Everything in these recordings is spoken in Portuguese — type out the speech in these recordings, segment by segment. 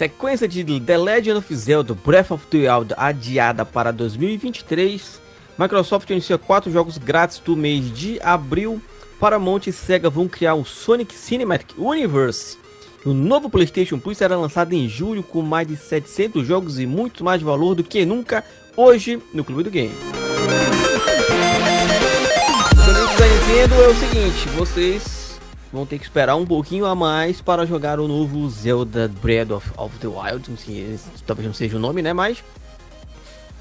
Sequência de The Legend of Zelda Breath of the Wild adiada para 2023. Microsoft inicia quatro jogos grátis do mês de abril. Paramount e Sega vão criar o Sonic Cinematic Universe. O novo PlayStation Plus será lançado em julho com mais de 700 jogos e muito mais valor do que nunca hoje no Clube do Game. O da Nintendo é o seguinte, vocês vão ter que esperar um pouquinho a mais para jogar o novo Zelda Breath of, of the Wild, talvez não seja o nome, né, mas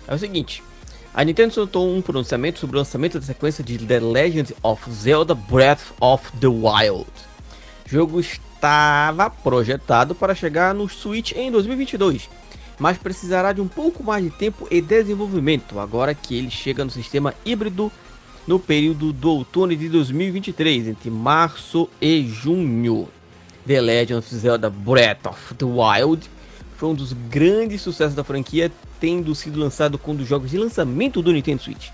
é o seguinte, a Nintendo soltou um pronunciamento sobre o lançamento da sequência de The Legend of Zelda Breath of the Wild. O jogo estava projetado para chegar no Switch em 2022, mas precisará de um pouco mais de tempo e desenvolvimento agora que ele chega no sistema híbrido no período do outono de 2023, entre março e junho. The Legend of Zelda Breath of the Wild foi um dos grandes sucessos da franquia, tendo sido lançado com um dos jogos de lançamento do Nintendo Switch.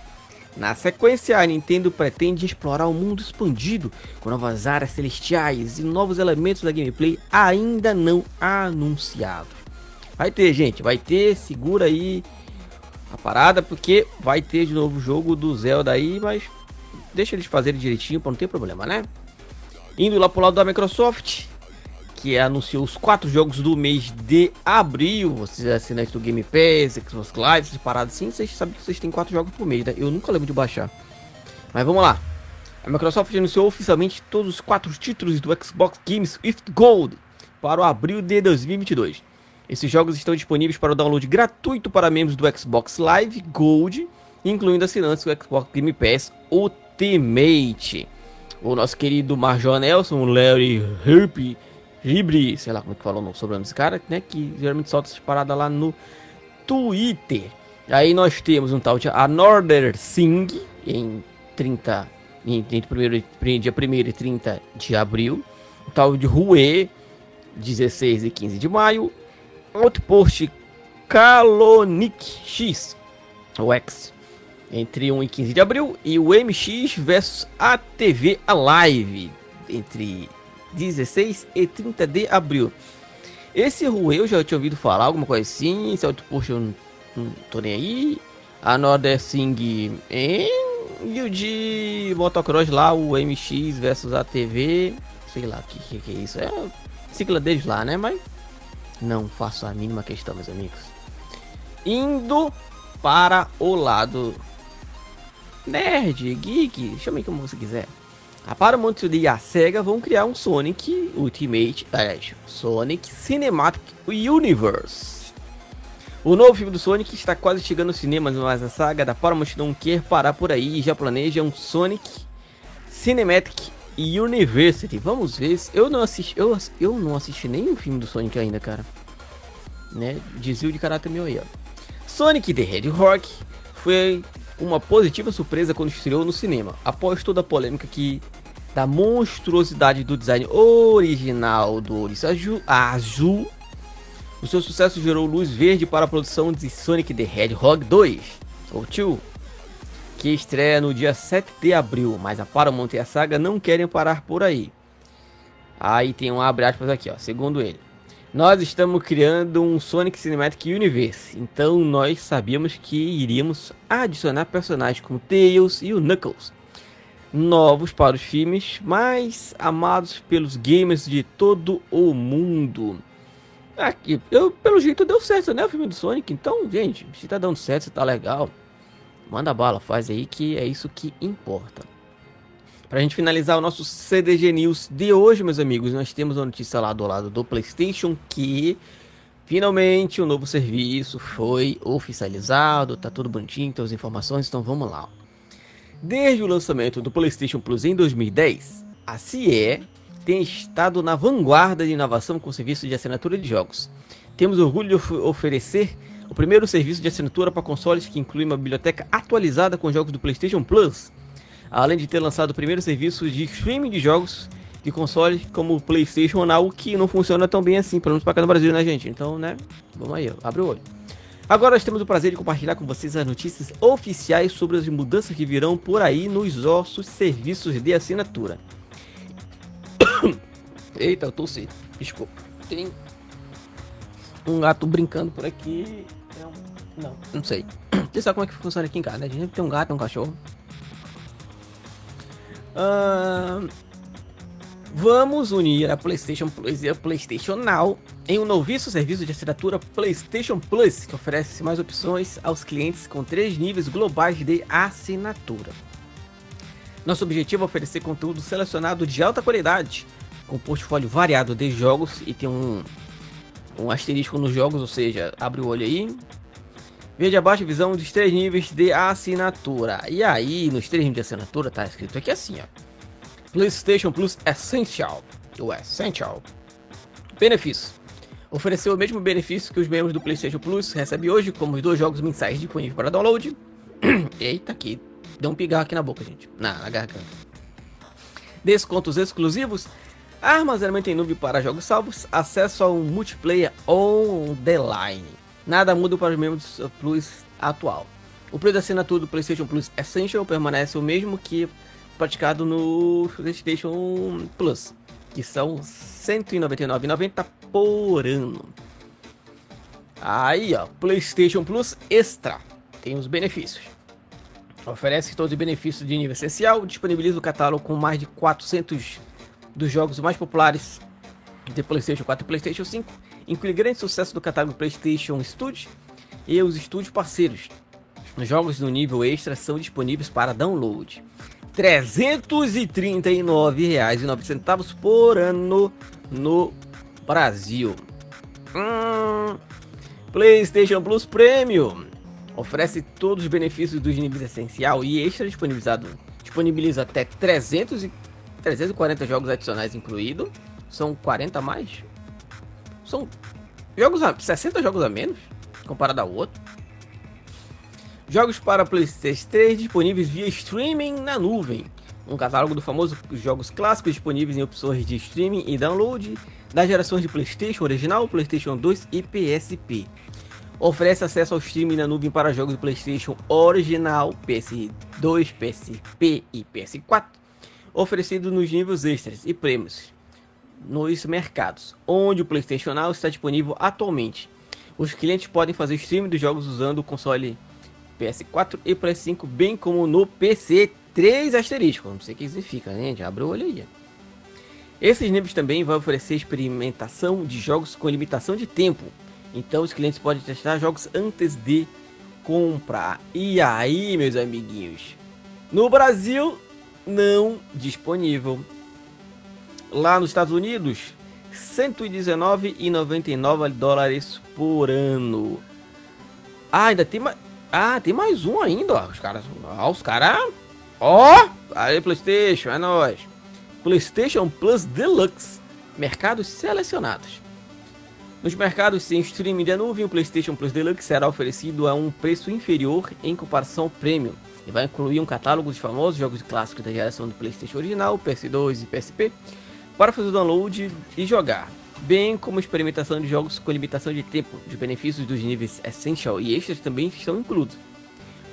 Na sequência, a Nintendo pretende explorar o um mundo expandido com novas áreas celestiais e novos elementos da gameplay ainda não anunciados. Vai ter, gente, vai ter, segura aí a parada, porque vai ter de novo o jogo do Zelda aí, mas deixa eles fazerem direitinho para não ter problema, né? Indo lá pro lado da Microsoft, que anunciou os quatro jogos do mês de abril. Vocês assinantes do Game Pass, Xbox Live, essas paradas assim, vocês sabem que vocês têm quatro jogos por mês, né? Eu nunca lembro de baixar. Mas vamos lá. A Microsoft anunciou oficialmente todos os quatro títulos do Xbox Games with Gold para o abril de 2022. Esses jogos estão disponíveis para o download gratuito para membros do Xbox Live Gold, incluindo assinantes do Xbox Game Pass Ultimate. O nosso querido Marjon Nelson, Larry Herpy Ribre, sei lá como é que falou o sobrenome desse cara, né? Que geralmente solta essas paradas lá no Twitter. Aí nós temos um tal de Another Sing em 30, entre primeiro, dia 1 e 30 de abril. O tal de Rue, 16 e 15 de maio. Outpost Calonic X, o X, entre 1 e 15 de abril. E o MX versus ATV Alive, entre 16 e 30 de abril. Esse Rui eu já tinha ouvido falar, alguma coisa assim. Esse Outpost eu não, não tô nem aí. A Northern Sing em. E o de motocross lá, o MX versus ATV. Sei lá o que, que, que, é isso. É a sigla deles lá, né? Mas não faço a mínima questão, meus amigos. Indo para o lado nerd, geek, chame como você quiser. A Paramount e a SEGA vão criar um Sonic Ultimate, é, Sonic Cinematic Universe. O novo filme do Sonic está quase chegando aos cinemas, mas a saga da Paramount não quer parar por aí e já planeja um Sonic Cinematic University. Vamos ver. Eu não assisti, eu, eu não assisti nenhum filme do Sonic ainda, cara. Né? Desvio de caráter meu aí, ó. Sonic the Hedgehog foi uma positiva surpresa quando estreou no cinema, após toda a polêmica que da monstruosidade do design original do Ouriço Azul, o seu sucesso gerou luz verde para a produção de Sonic the Hedgehog 2, ou 2, que estreia no dia 7 de abril, mas a Paramount e a saga não querem parar por aí. Aí tem um abre aspas aqui, ó, segundo ele. Nós estamos criando um Sonic Cinematic Universe, então nós sabíamos que iríamos adicionar personagens como Tails e o Knuckles, novos para os filmes mais amados pelos gamers de todo o mundo. Aqui, eu, pelo jeito deu certo, né? O filme do Sonic. Então, gente, se tá dando certo, se tá legal, manda bala, faz aí que é isso que importa. Para a gente finalizar o nosso CDG News de hoje, meus amigos, nós temos uma notícia lá do lado do PlayStation que finalmente o novo serviço foi oficializado, tá tudo bonitinho, tem as informações, então vamos lá. Desde o lançamento do PlayStation Plus em 2010, a CIE tem estado na vanguarda de inovação com o serviço de assinatura de jogos. Temos orgulho de of oferecer o primeiro serviço de assinatura para consoles que inclui uma biblioteca atualizada com jogos do PlayStation Plus além de ter lançado o primeiro serviço de streaming de jogos de consoles como o PlayStation Now, que não funciona tão bem assim, pelo menos para cá no Brasil, né, gente? Então, né, vamos aí, abre o olho. Agora nós temos o prazer de compartilhar com vocês as notícias oficiais sobre as mudanças que virão por aí nos nossos serviços de assinatura. Eita, eu tossi. Desculpa. Tem Um gato brincando por aqui. Não, não, sei. Você sabe como é que funciona aqui em casa, né? A gente tem um gato, um cachorro. Vamos unir a PlayStation Plus e a PlayStation Now em um novíssimo serviço de assinatura PlayStation Plus que oferece mais opções aos clientes com três níveis globais de assinatura. Nosso objetivo é oferecer conteúdo selecionado de alta qualidade, com portfólio variado de jogos e tem um, um asterisco nos jogos, ou seja, abre o olho aí. Veja abaixo visão dos três níveis de assinatura. E aí, nos três níveis de assinatura, tá escrito aqui assim, ó. PlayStation Plus Essential. O Essential. Benefício. Ofereceu o mesmo benefício que os membros do PlayStation Plus recebem hoje, como os dois jogos mensais disponíveis para download. Eita, aqui Deu um pigarro aqui na boca, gente. Na, na garganta. Descontos exclusivos. Armazenamento em nuvem para jogos salvos. Acesso ao multiplayer on the line. Nada muda para os membros Plus atual. O preço da assinatura do PlayStation Plus Essential permanece o mesmo que praticado no PlayStation Plus, que são R$ 199,90 por ano. Aí, ó, PlayStation Plus Extra tem os benefícios. Oferece todos os benefícios de nível essencial, disponibiliza o catálogo com mais de 400 dos jogos mais populares de PlayStation 4 e PlayStation 5, inclui grande sucesso do catálogo PlayStation Studios e os estúdios parceiros. Os jogos do nível extra são disponíveis para download. R$ 339,09 por ano no Brasil. Hum, PlayStation Plus Premium Oferece todos os benefícios dos níveis essencial e extra disponibilizado. Disponibiliza até 300 e 340 jogos adicionais incluído. São 40 a mais? São jogos a, 60 jogos a menos comparado ao outro. Jogos para PlayStation 3 disponíveis via streaming na nuvem. Um catálogo do famoso jogos clássicos disponíveis em opções de streaming e download das gerações de PlayStation original, PlayStation 2 e PSP oferece acesso ao streaming na nuvem para jogos do PlayStation original, PS2, PSP e PS4, oferecido nos níveis extras e prêmios nos mercados, onde o PlayStation Now está disponível atualmente. Os clientes podem fazer streaming dos jogos usando o console PS4 e PS5, bem como no PC 3 asterisco. Não sei o que significa, né? Já abre o olho aí. Esses níveis também vão oferecer experimentação de jogos com limitação de tempo, então os clientes podem testar jogos antes de comprar. E aí, meus amiguinhos? No Brasil, não disponível. Lá nos Estados Unidos, 119,99 dólares por ano. Ah, ainda tem mais. Ah, tem mais um ainda, ó. Os caras. Ó, os caras. Ó! Aí, PlayStation, é nóis. PlayStation Plus Deluxe. Mercados selecionados. Nos mercados sem streaming de nuvem, o PlayStation Plus Deluxe será oferecido a um preço inferior em comparação ao Premium e vai incluir um catálogo de famosos jogos clássicos da geração do PlayStation original, PS2 e PSP para fazer o download e jogar, bem como experimentação de jogos com limitação de tempo. Os benefícios dos níveis Essential e Extras também estão incluídos.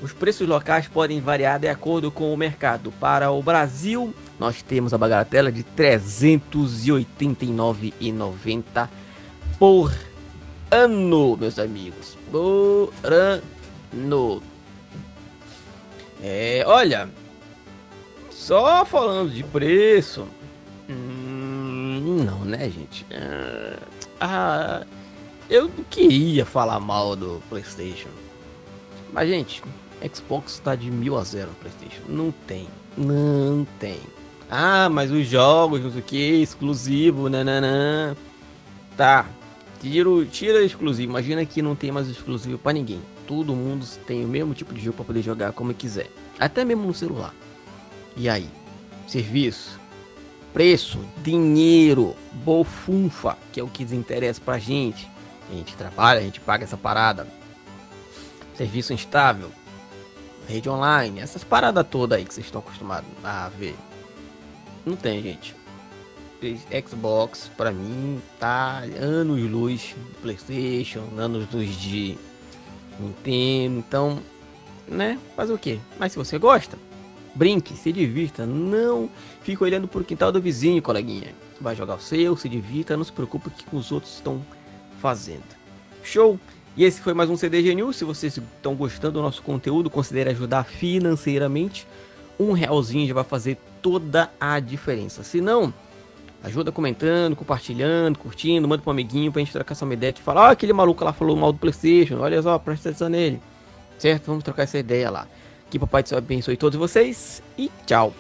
Os preços locais podem variar de acordo com o mercado. Para o Brasil, nós temos a bagatela de R$ 389,90 por ano, meus amigos. Por ano. É, olha. Só falando de preço. Hum, não, né, gente? Ah, ah, eu queria falar mal do PlayStation. Mas, gente, Xbox tá de mil a zero no PlayStation. Não tem. Não tem. Ah, mas os jogos, não sei o que, exclusivo, nananã. Tá, Tiro, tira exclusivo. Imagina que não tem mais exclusivo para ninguém. Todo mundo tem o mesmo tipo de jogo para poder jogar como quiser. Até mesmo no celular. E aí? Serviço, preço, dinheiro, bofunfa, que é o que interessa pra gente. A gente trabalha, a gente paga essa parada. Serviço instável, rede online, essas paradas todas aí que vocês estão acostumados a ver. Não tem, gente. Xbox para mim tá anos luz do PlayStation, anos luz de Nintendo, então, né? Fazer o que? Mas se você gosta, brinque, se divirta, não fique olhando pro quintal do vizinho, coleguinha. Vai jogar o seu, se divirta, não se preocupe com que os outros estão fazendo. Show! E esse foi mais um CDG News. Se vocês estão gostando do nosso conteúdo, considere ajudar financeiramente. Um realzinho já vai fazer toda a diferença. Se não, ajuda comentando, compartilhando, curtindo, manda para um amiguinho pra gente trocar essa ideia. Te falar, ah, aquele maluco lá falou mal do PlayStation, olha só, presta atenção nele. Certo? Vamos trocar essa ideia lá. Que Papai do Céu abençoe todos vocês e tchau.